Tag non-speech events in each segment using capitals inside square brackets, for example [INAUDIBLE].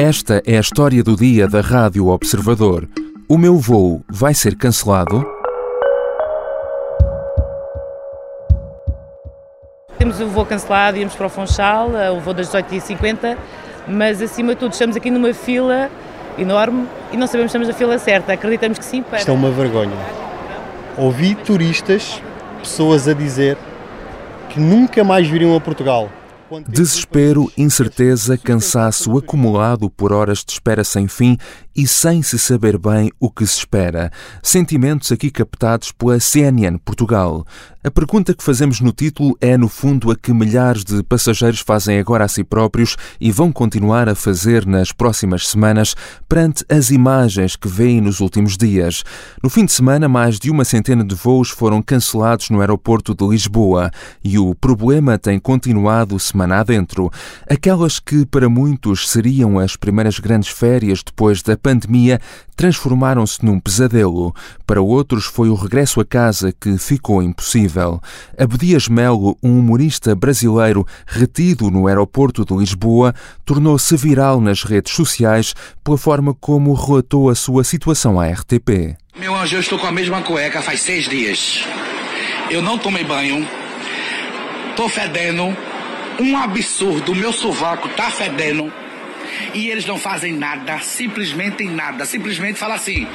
Esta é a história do dia da Rádio Observador. O meu voo vai ser cancelado? Temos o voo cancelado, íamos para o Funchal, eh, o voo das 18h50, mas acima de tudo estamos aqui numa fila enorme e não sabemos se estamos na fila certa. Acreditamos que sim para... Isto é uma vergonha. Ouvi turistas, pessoas a dizer que nunca mais viriam a Portugal. Desespero, incerteza, cansaço acumulado por horas de espera sem fim e sem se saber bem o que se espera. Sentimentos aqui captados pela CNN Portugal. A pergunta que fazemos no título é, no fundo, a que milhares de passageiros fazem agora a si próprios e vão continuar a fazer nas próximas semanas perante as imagens que veem nos últimos dias. No fim de semana, mais de uma centena de voos foram cancelados no aeroporto de Lisboa e o problema tem continuado semana adentro. Aquelas que para muitos seriam as primeiras grandes férias depois da pandemia transformaram-se num pesadelo. Para outros foi o regresso a casa que ficou impossível. Abdias Melo, um humorista brasileiro retido no aeroporto de Lisboa, tornou-se viral nas redes sociais pela forma como relatou a sua situação à RTP. Meu anjo, eu estou com a mesma cueca faz seis dias. Eu não tomei banho. Tô fedendo. Um absurdo. Meu sovaco tá fedendo e eles não fazem nada, simplesmente nada, simplesmente fala assim: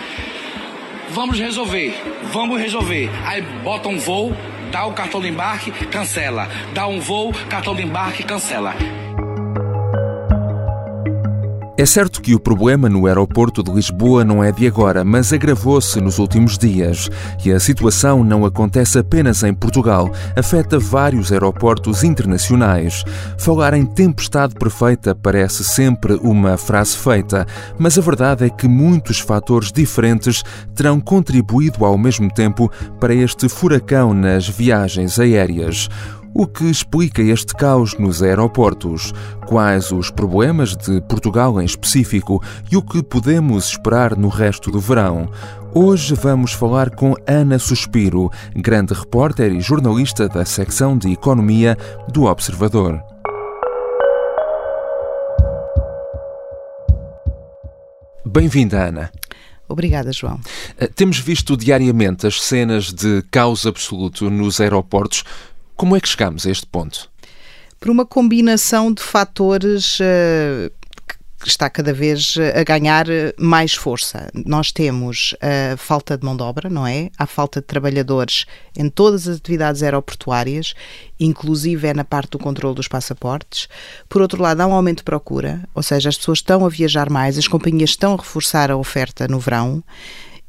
vamos resolver, vamos resolver. Aí bota um voo, dá o cartão de embarque, cancela. Dá um voo, cartão de embarque, cancela. É certo que o problema no aeroporto de Lisboa não é de agora, mas agravou-se nos últimos dias. E a situação não acontece apenas em Portugal, afeta vários aeroportos internacionais. Falar em tempestade perfeita parece sempre uma frase feita, mas a verdade é que muitos fatores diferentes terão contribuído ao mesmo tempo para este furacão nas viagens aéreas. O que explica este caos nos aeroportos? Quais os problemas de Portugal em específico e o que podemos esperar no resto do verão? Hoje vamos falar com Ana Suspiro, grande repórter e jornalista da secção de Economia do Observador. Bem-vinda, Ana. Obrigada, João. Eh, temos visto diariamente as cenas de caos absoluto nos aeroportos. Como é que chegamos a este ponto? Por uma combinação de fatores uh, que está cada vez a ganhar mais força. Nós temos a falta de mão de obra, não é? Há falta de trabalhadores em todas as atividades aeroportuárias, inclusive é na parte do controle dos passaportes. Por outro lado, há um aumento de procura, ou seja, as pessoas estão a viajar mais, as companhias estão a reforçar a oferta no verão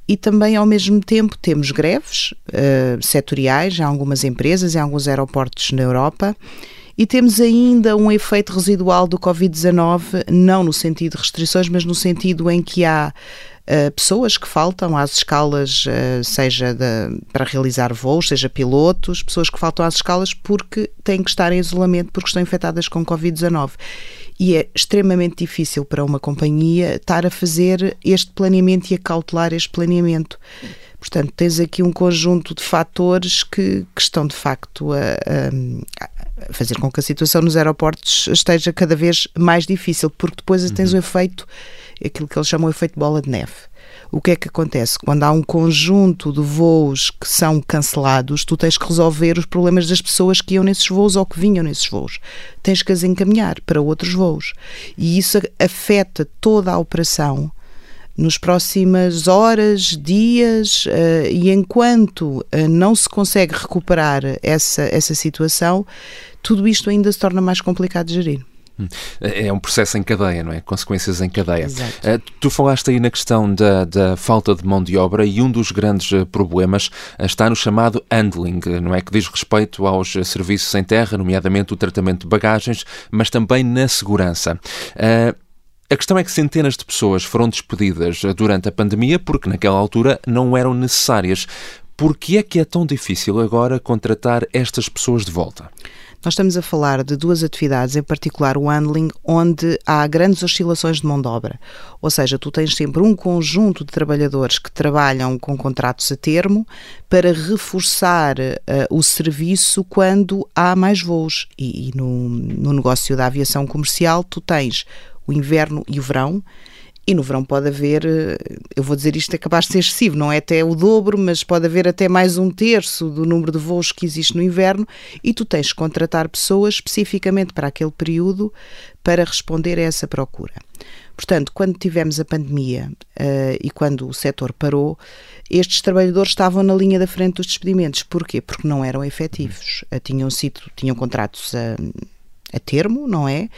e também, ao mesmo tempo, temos greves uh, setoriais em algumas empresas, em alguns aeroportos na Europa. E temos ainda um efeito residual do Covid-19, não no sentido de restrições, mas no sentido em que há uh, pessoas que faltam às escalas, uh, seja de, para realizar voos, seja pilotos, pessoas que faltam às escalas porque têm que estar em isolamento porque estão infectadas com Covid-19 e é extremamente difícil para uma companhia estar a fazer este planeamento e a cautelar este planeamento. Portanto, tens aqui um conjunto de fatores que, que estão de facto a, a, fazer com que a situação nos aeroportos esteja cada vez mais difícil, porque depois tens uhum. o efeito, aquilo que eles chamam de efeito bola de neve o que é que acontece? Quando há um conjunto de voos que são cancelados, tu tens que resolver os problemas das pessoas que iam nesses voos ou que vinham nesses voos. Tens que as encaminhar para outros voos. E isso afeta toda a operação nos próximas horas, dias, uh, e enquanto uh, não se consegue recuperar essa, essa situação, tudo isto ainda se torna mais complicado de gerir. Hum. É um processo em cadeia, não é? Consequências em cadeia. Exato. Eh, tu falaste aí na questão da, da, falta de mão de obra e um dos grandes problemas está no chamado handling, não é? Que diz respeito aos serviços em terra, nomeadamente o tratamento de bagagens, mas também na segurança. A questão é que centenas de pessoas foram despedidas durante a pandemia porque naquela altura não eram necessárias. Por que é que é tão difícil agora contratar estas pessoas de volta? Nós estamos a falar de duas atividades, em particular o handling, onde há grandes oscilações de mão de obra. Ou seja, tu tens sempre um conjunto de trabalhadores que trabalham com contratos a termo para reforçar uh, o serviço quando há mais voos. E, e no, no negócio da aviação comercial, tu tens o inverno e o verão. E no verão pode haver, eh, eu vou dizer isto é capaz de ser excessivo, não é até o dobro, mas pode haver até mais um terço do número de voos que existe no inverno e tu tens que contratar pessoas especificamente para aquele período para responder a essa procura. Portanto, quando tivemos a pandemia uh, e quando o setor parou, estes trabalhadores estavam na linha da frente dos despedimentos. Porquê? Porque não eram efetivos. Uh, tinham sido, tinham contratos a, a termo, não é?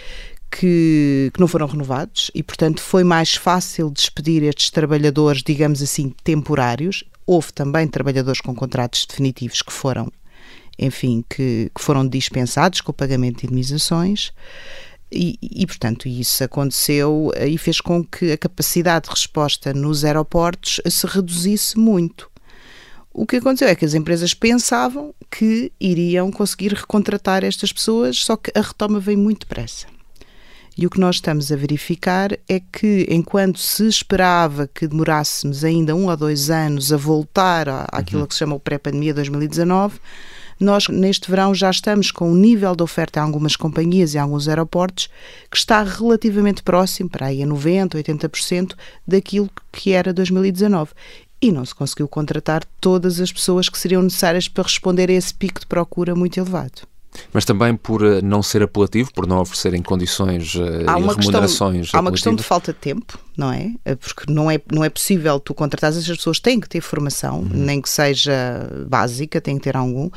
Que, que, não foram renovados e, portanto, foi mais fácil despedir estes trabalhadores, digamos assim, temporários. Houve também trabalhadores com contratos definitivos que foram, enfim, que, que foram dispensados com o pagamento de indemnizações. E, e, portanto, isso aconteceu e fez com que a capacidade de resposta nos aeroportos se reduzisse muito. O que aconteceu é que as empresas pensavam que iriam conseguir recontratar estas pessoas, só que a retoma vem muito depressa. E o que nós estamos a verificar é que, enquanto se esperava que demorássemos ainda um ou dois anos a voltar àquilo uhum. que se chama o pré-pandemia 2019, nós, neste verão, já estamos com um nível de oferta a algumas companhias e a alguns aeroportos que está relativamente próximo, para aí a 90%, 80% daquilo que era 2019 e não se conseguiu contratar todas as pessoas que seriam necessárias para responder a esse pico de procura muito elevado mas também por eh, não ser apelativo, por não oferecerem condições eh, há e remunerações. Questão, há uma questão de falta de tempo, não é? Eh, porque não é, não é possível tu contratar as pessoas têm que ter formação, uhum. nem que seja básica, têm que ter algum.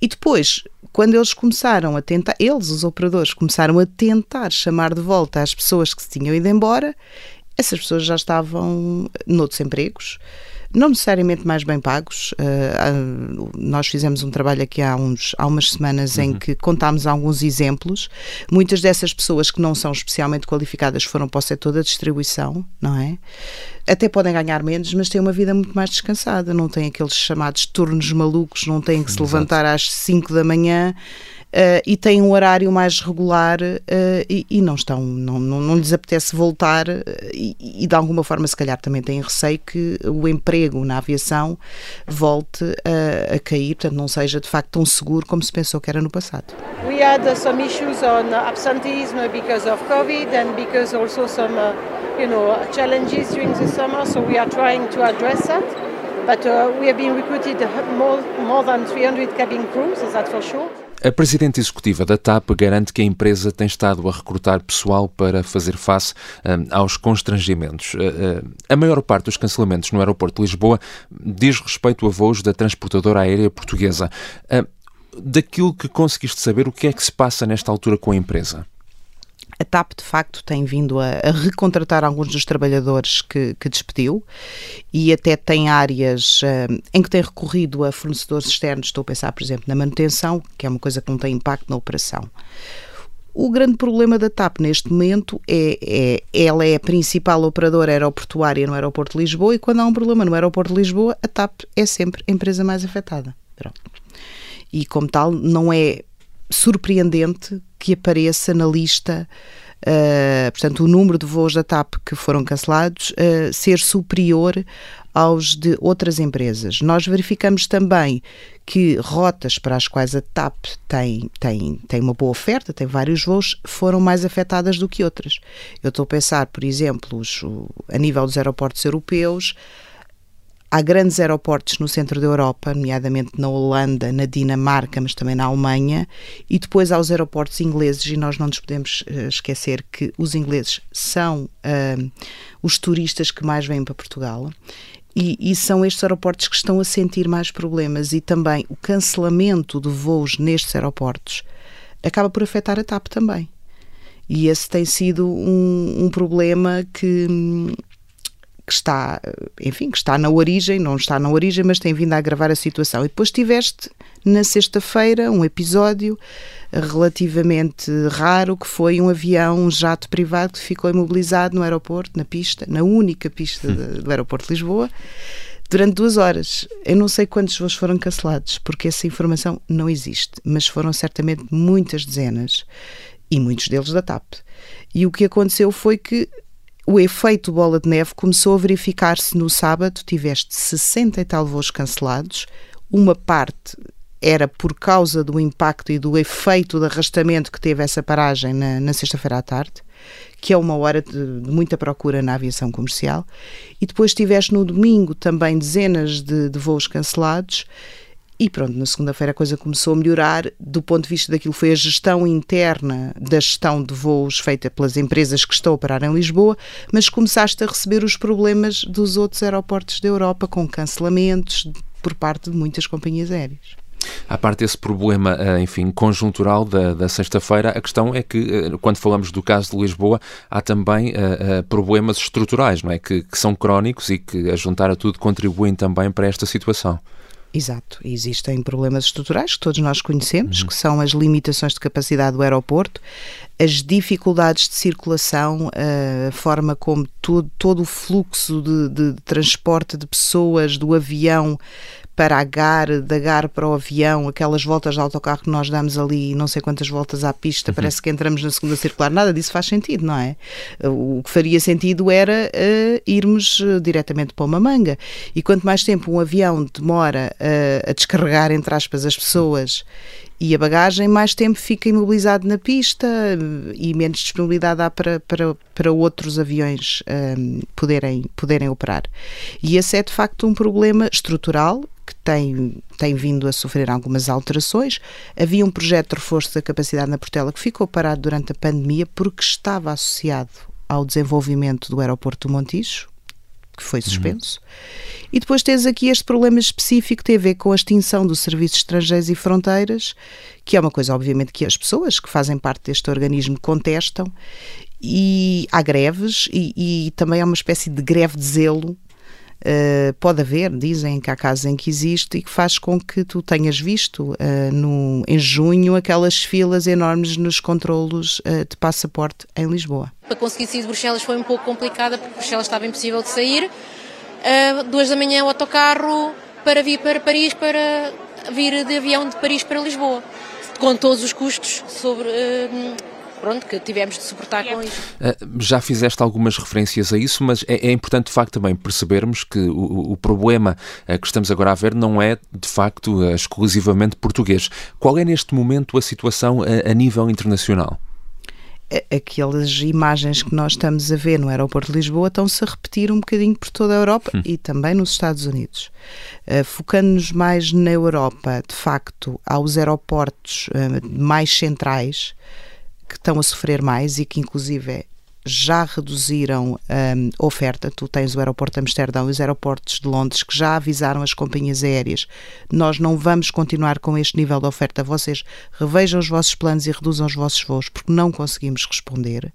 E depois, quando eles começaram a tentar, eles, os operadores, começaram a tentar chamar de volta as pessoas que se tinham ido embora, essas pessoas já estavam noutros empregos não necessariamente mais bem pagos. Uh, nós fizemos um trabalho aqui há, uns, há umas semanas uhum. em que contámos alguns exemplos. Muitas dessas pessoas que não são especialmente qualificadas foram para o setor da distribuição, não é? Até podem ganhar menos, mas têm uma vida muito mais descansada. Não têm aqueles chamados turnos malucos, não têm que se Exato. levantar às 5 da manhã uh, e têm um horário mais regular uh, e, e, não estão, não, não, não, lhes apetece voltar uh, e, e, de alguma forma se calhar também têm receio que o emprego na aviação volte a, a cair, portanto não seja de facto tão seguro como se pensou que era no passado. We had some issues on absenteeism because of COVID and because also some you know challenges during the summer, so we are trying to address that. But uh, we have been recruited more, more than 300 cabin crews, that's for sure. A presidente executiva da TAP garante que a empresa tem estado a recrutar pessoal para fazer face um, aos constrangimentos. Uh, a maior parte dos cancelamentos no aeroporto de Lisboa diz respeito a voos da transportadora aérea portuguesa. Uh, daquilo que conseguiste saber, o que é que se passa nesta altura com a empresa? A TAP, de facto, tem vindo a, a recontratar alguns dos trabalhadores que, que, despediu e até tem áreas uh, em que tem recorrido a fornecedores externos. Estou a pensar, por exemplo, na manutenção, que é uma coisa que não tem impacto na operação. O grande problema da TAP neste momento é, é ela é a principal operadora aeroportuária no aeroporto de Lisboa e quando há um problema no aeroporto de Lisboa, a TAP é sempre a empresa mais afetada. Pronto. E como tal, não é surpreendente que apareça na lista, uh, portanto, o número de voos da TAP que foram cancelados uh, ser superior aos de outras empresas. Nós verificamos também que rotas para as quais a TAP tem, tem, tem uma boa oferta, tem vários voos, foram mais afetadas do que outras. Eu estou a pensar, por exemplo, os, a nível dos aeroportos europeus, Há grandes aeroportos no centro da Europa, nomeadamente na Holanda, na Dinamarca, mas também na Alemanha, e depois há os aeroportos ingleses, e nós não nos podemos uh, esquecer que os ingleses são uh, os turistas que mais vêm para Portugal. E, e, são estes aeroportos que estão a sentir mais problemas e também o cancelamento de voos nestes aeroportos acaba por afetar a TAP também. E esse tem sido um, um problema que, que está, enfim, que está na origem, não está na origem, mas tem vindo a agravar a situação. E depois tiveste na sexta-feira um episódio relativamente raro que foi um avião, um jato privado que ficou imobilizado no aeroporto, na pista, na única pista de, do aeroporto de Lisboa, durante duas horas. Eu não sei quantos voos foram cancelados, porque essa informação não existe, mas foram certamente muitas dezenas e muitos deles da TAP. E o que aconteceu foi que o efeito bola de neve começou a verificar-se no sábado, tiveste 60 e tal voos cancelados, uma parte era por causa do impacto e do efeito de arrastamento que teve essa paragem na, na sexta-feira à tarde, que é uma hora de, de, muita procura na aviação comercial, e depois tiveste no domingo também dezenas de, de voos cancelados. E pronto, na segunda-feira a coisa começou a melhorar do ponto de vista daquilo foi a gestão interna da gestão de voos feita pelas empresas que estão a operar em Lisboa, mas começaste a receber os problemas dos outros aeroportos da Europa com cancelamentos por parte de muitas companhias aéreas. À parte desse problema, eh, enfim, conjuntural da, da sexta-feira, a questão é que, eh, quando falamos do caso de Lisboa, há também uh, problemas estruturais, não é? Que, que, são crónicos e que, a juntar a tudo, contribuem também para esta situação. Exato, existem problemas estruturais que todos nós conhecemos, uhum. que são as limitações de capacidade do aeroporto, as dificuldades de circulação, a forma como todo, todo o fluxo de, de transporte de pessoas do avião para a GAR, da GAR para o avião, aquelas voltas de autocarro que nós damos ali, não sei quantas voltas à pista, uhum. parece que entramos na segunda circular, nada disso faz sentido, não é? O que faria sentido era uh, irmos uh, diretamente para uma manga. E quanto mais tempo um avião demora uh, a descarregar, entre aspas, as pessoas e a bagagem, mais tempo fica imobilizado na pista e menos disponibilidade há para, para, para outros aviões um, poderem, poderem operar. E esse é de facto um problema estrutural que tem, tem vindo a sofrer algumas alterações. Havia um projeto de reforço da capacidade na Portela que ficou parado durante a pandemia porque estava associado ao desenvolvimento do aeroporto do Montijo, que foi uhum. suspenso. Uhum. E depois tens aqui este problema específico que tem a ver com a extinção dos serviços estrangeiros e fronteiras, que é uma coisa, obviamente, que as pessoas que fazem parte deste organismo contestam. E há greves e, e também há uma espécie de greve de zelo Uh, pode haver, dizem que há casos em que existe e que faz com que tu tenhas visto uh, no, em junho aquelas filas enormes nos controlos uh, de passaporte em Lisboa. Para conseguir sair de Bruxelas foi um pouco complicada porque Bruxelas estava impossível de sair. duas da manhã o autocarro para vir para Paris, para vir de avião de Paris para Lisboa, com todos os custos sobre pronto, que tivemos de suportar com isso. Ah, já fizeste algumas referências a isso, mas é, é importante de facto também percebermos que o, o, problema ah, que estamos agora a ver não é de facto ah, exclusivamente português. Qual é neste momento a situação a, a nível internacional? aquelas imagens que nós estamos a ver no aeroporto de Lisboa estão-se a repetir um bocadinho por toda a Europa hum. e também nos Estados Unidos. Uh, Focando-nos mais na Europa, de facto, há os aeroportos uh, mais centrais, que estão a sofrer mais e que, inclusive, já reduziram hum, a oferta. Tu tens o aeroporto de Amsterdão e os aeroportos de Londres que já avisaram as companhias aéreas. Nós não vamos continuar com este nível de oferta. Vocês revejam os vossos planos e reduzam os vossos voos porque não conseguimos responder.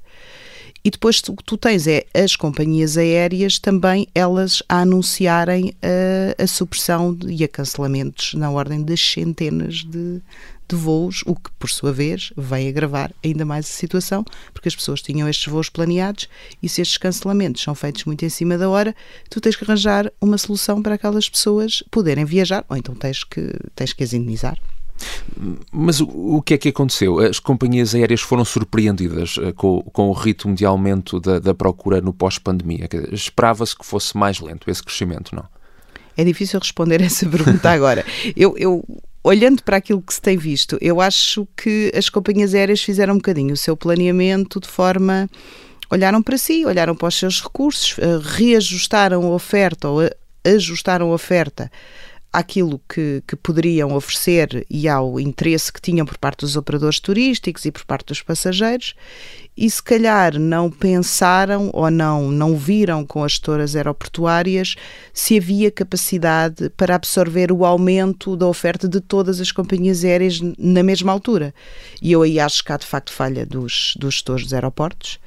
E depois tu, tu tens é as companhias aéreas também elas a anunciarem a, a supressão de, e a cancelamentos na ordem das centenas de, de voos, o que, por sua vez, vem agravar ainda mais a situação, porque as pessoas tinham estes voos planeados e se estes cancelamentos são feitos muito em cima da hora, tu tens que arranjar uma solução para aquelas pessoas poderem viajar, ou então tens que, tens que as indenizar. Mas o, que é que aconteceu? As companhias aéreas foram surpreendidas uh, com, com, o ritmo de aumento da, da procura no pós-pandemia? Esperava-se que fosse mais lento esse crescimento, não? É difícil responder [LAUGHS] essa pergunta agora. Eu, eu, olhando para aquilo que se tem visto, eu acho que as companhias aéreas fizeram um bocadinho o seu planeamento de forma. olharam para si, olharam para os seus recursos, uh, reajustaram a oferta ou ajustaram a oferta àquilo que, que poderiam oferecer e ao interesse que tinham por parte dos operadores turísticos e por parte dos passageiros e se calhar não pensaram ou não, não viram com as gestoras aeroportuárias se havia capacidade para absorver o aumento da oferta de todas as companhias aéreas na mesma altura. E eu aí acho que há de facto falha dos, dos gestores dos aeroportos.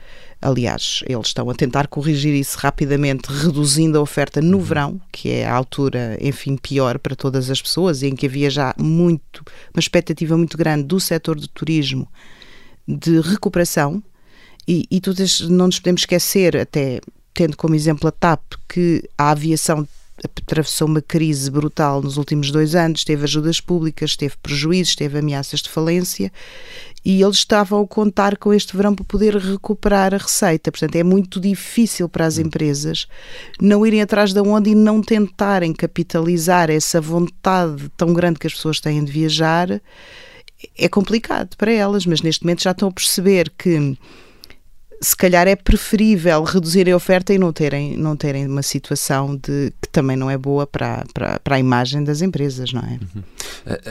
Aliás, eles estão a tentar corrigir isso rapidamente, reduzindo a oferta no uhum. verão, que é a altura, enfim, pior para todas as pessoas, em que havia já muito, uma expectativa muito grande do setor do turismo de recuperação e, e tu não nos podemos esquecer, até tendo como exemplo a TAP, que a aviação atravessou uma crise brutal nos últimos dois anos, teve ajudas públicas, teve prejuízos, teve ameaças de falência e eles estavam a contar com este verão para poder recuperar a receita. Portanto, é muito difícil para as empresas não irem atrás da onda e não tentarem capitalizar essa vontade tão grande que as pessoas têm de viajar. É complicado para elas, mas neste momento já estão a perceber que se calhar é preferível reduzirem a oferta e não terem, não terem uma situação de, que também não é boa para, para, para a imagem das empresas, não é? Uhum.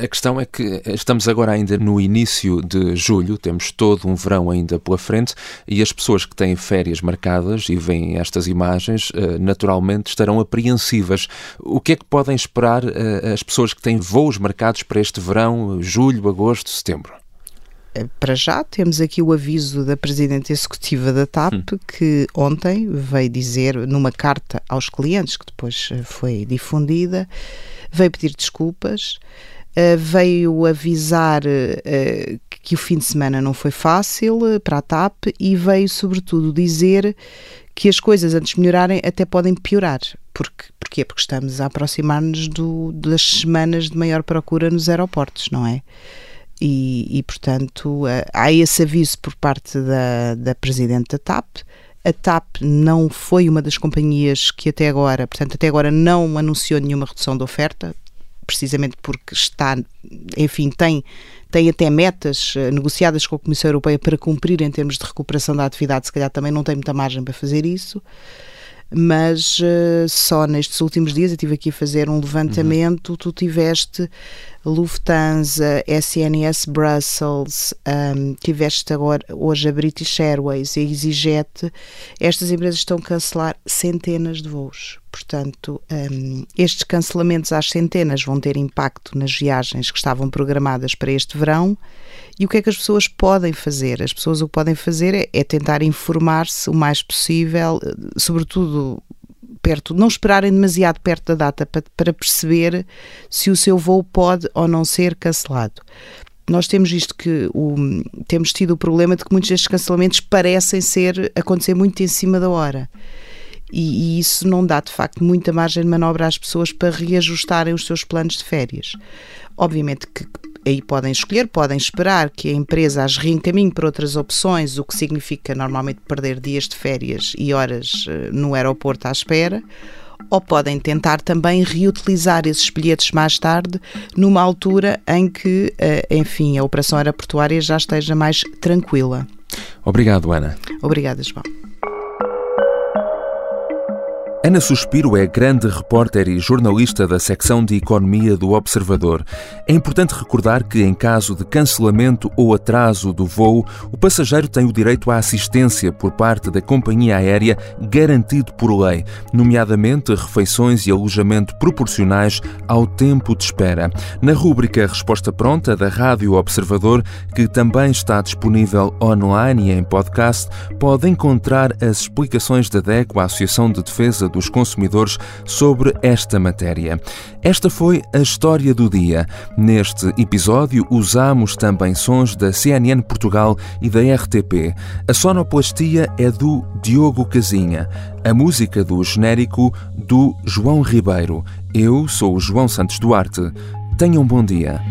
A questão é que estamos agora ainda no início de julho, temos todo um verão ainda pela frente e as pessoas que têm férias marcadas e veem estas imagens eh, naturalmente estarão apreensivas. O que é que podem esperar eh, as pessoas que têm voos marcados para este verão, julho, agosto, setembro? Eh, para já temos aqui o aviso da Presidente Executiva da TAP hum. que ontem veio dizer numa carta aos clientes que depois eh, foi difundida veio pedir desculpas uh, veio avisar que o fim de semana não foi fácil para a TAP e veio sobretudo dizer que as coisas antes de melhorarem até podem piorar porque, porquê? Porque estamos a aproximar-nos das semanas de maior procura nos aeroportos, não é? E, e, portanto, eh, há esse aviso por parte da, da Presidente da TAP. A TAP não foi uma das companhias que até agora, portanto, até agora não anunciou nenhuma redução de oferta, precisamente porque está, enfim, tem, tem até metas eh, negociadas com a Comissão Europeia para cumprir em termos de recuperação da atividade, se calhar também não tem muita margem para fazer isso mas uh, só nestes últimos dias eu estive aqui a fazer um levantamento, uhum. tu tiveste Lufthansa, SNS Brussels, um, tiveste agora hoje a British Airways e a EasyJet, estas empresas estão a cancelar centenas de voos. Portanto, um, estes cancelamentos às centenas vão ter impacto nas viagens que estavam programadas para este verão. E o que é que as pessoas podem fazer? As pessoas o que podem fazer é, é tentar informar-se o mais possível, sobretudo perto, não esperarem demasiado perto da data para, para perceber se o seu voo pode ou não ser cancelado nós temos visto que o, temos tido o problema de que muitos destes cancelamentos parecem ser acontecer muito em cima da hora. E, e, isso não dá de facto muita margem de manobra às pessoas para reajustarem os seus planos de férias. Obviamente que aí podem escolher, podem esperar que a empresa as reencaminhe para outras opções, o que significa normalmente perder dias de férias e horas eh, no aeroporto à espera, ou podem tentar também reutilizar esses bilhetes mais tarde, numa altura em que, eh, enfim, a operação aeroportuária já esteja mais tranquila. Obrigado, Ana. Obrigada, João. Ana Suspiro é grande repórter e jornalista da secção de Economia do Observador. É importante recordar que, em caso de cancelamento ou atraso do voo, o passageiro tem o direito à assistência por parte da companhia aérea garantido por lei, nomeadamente refeições e alojamento proporcionais ao tempo de espera. Na rúbrica Resposta Pronta da Rádio Observador, que também está disponível online e em podcast, pode encontrar as explicações da DECO, a Associação de Defesa dos consumidores sobre esta matéria. Esta foi a história do dia. Neste episódio usamos também sons da CNN Portugal e da RTP. A sonoplastia é do Diogo Casinha, a música do genérico do João Ribeiro. Eu sou o João Santos Duarte. Tenham um bom dia.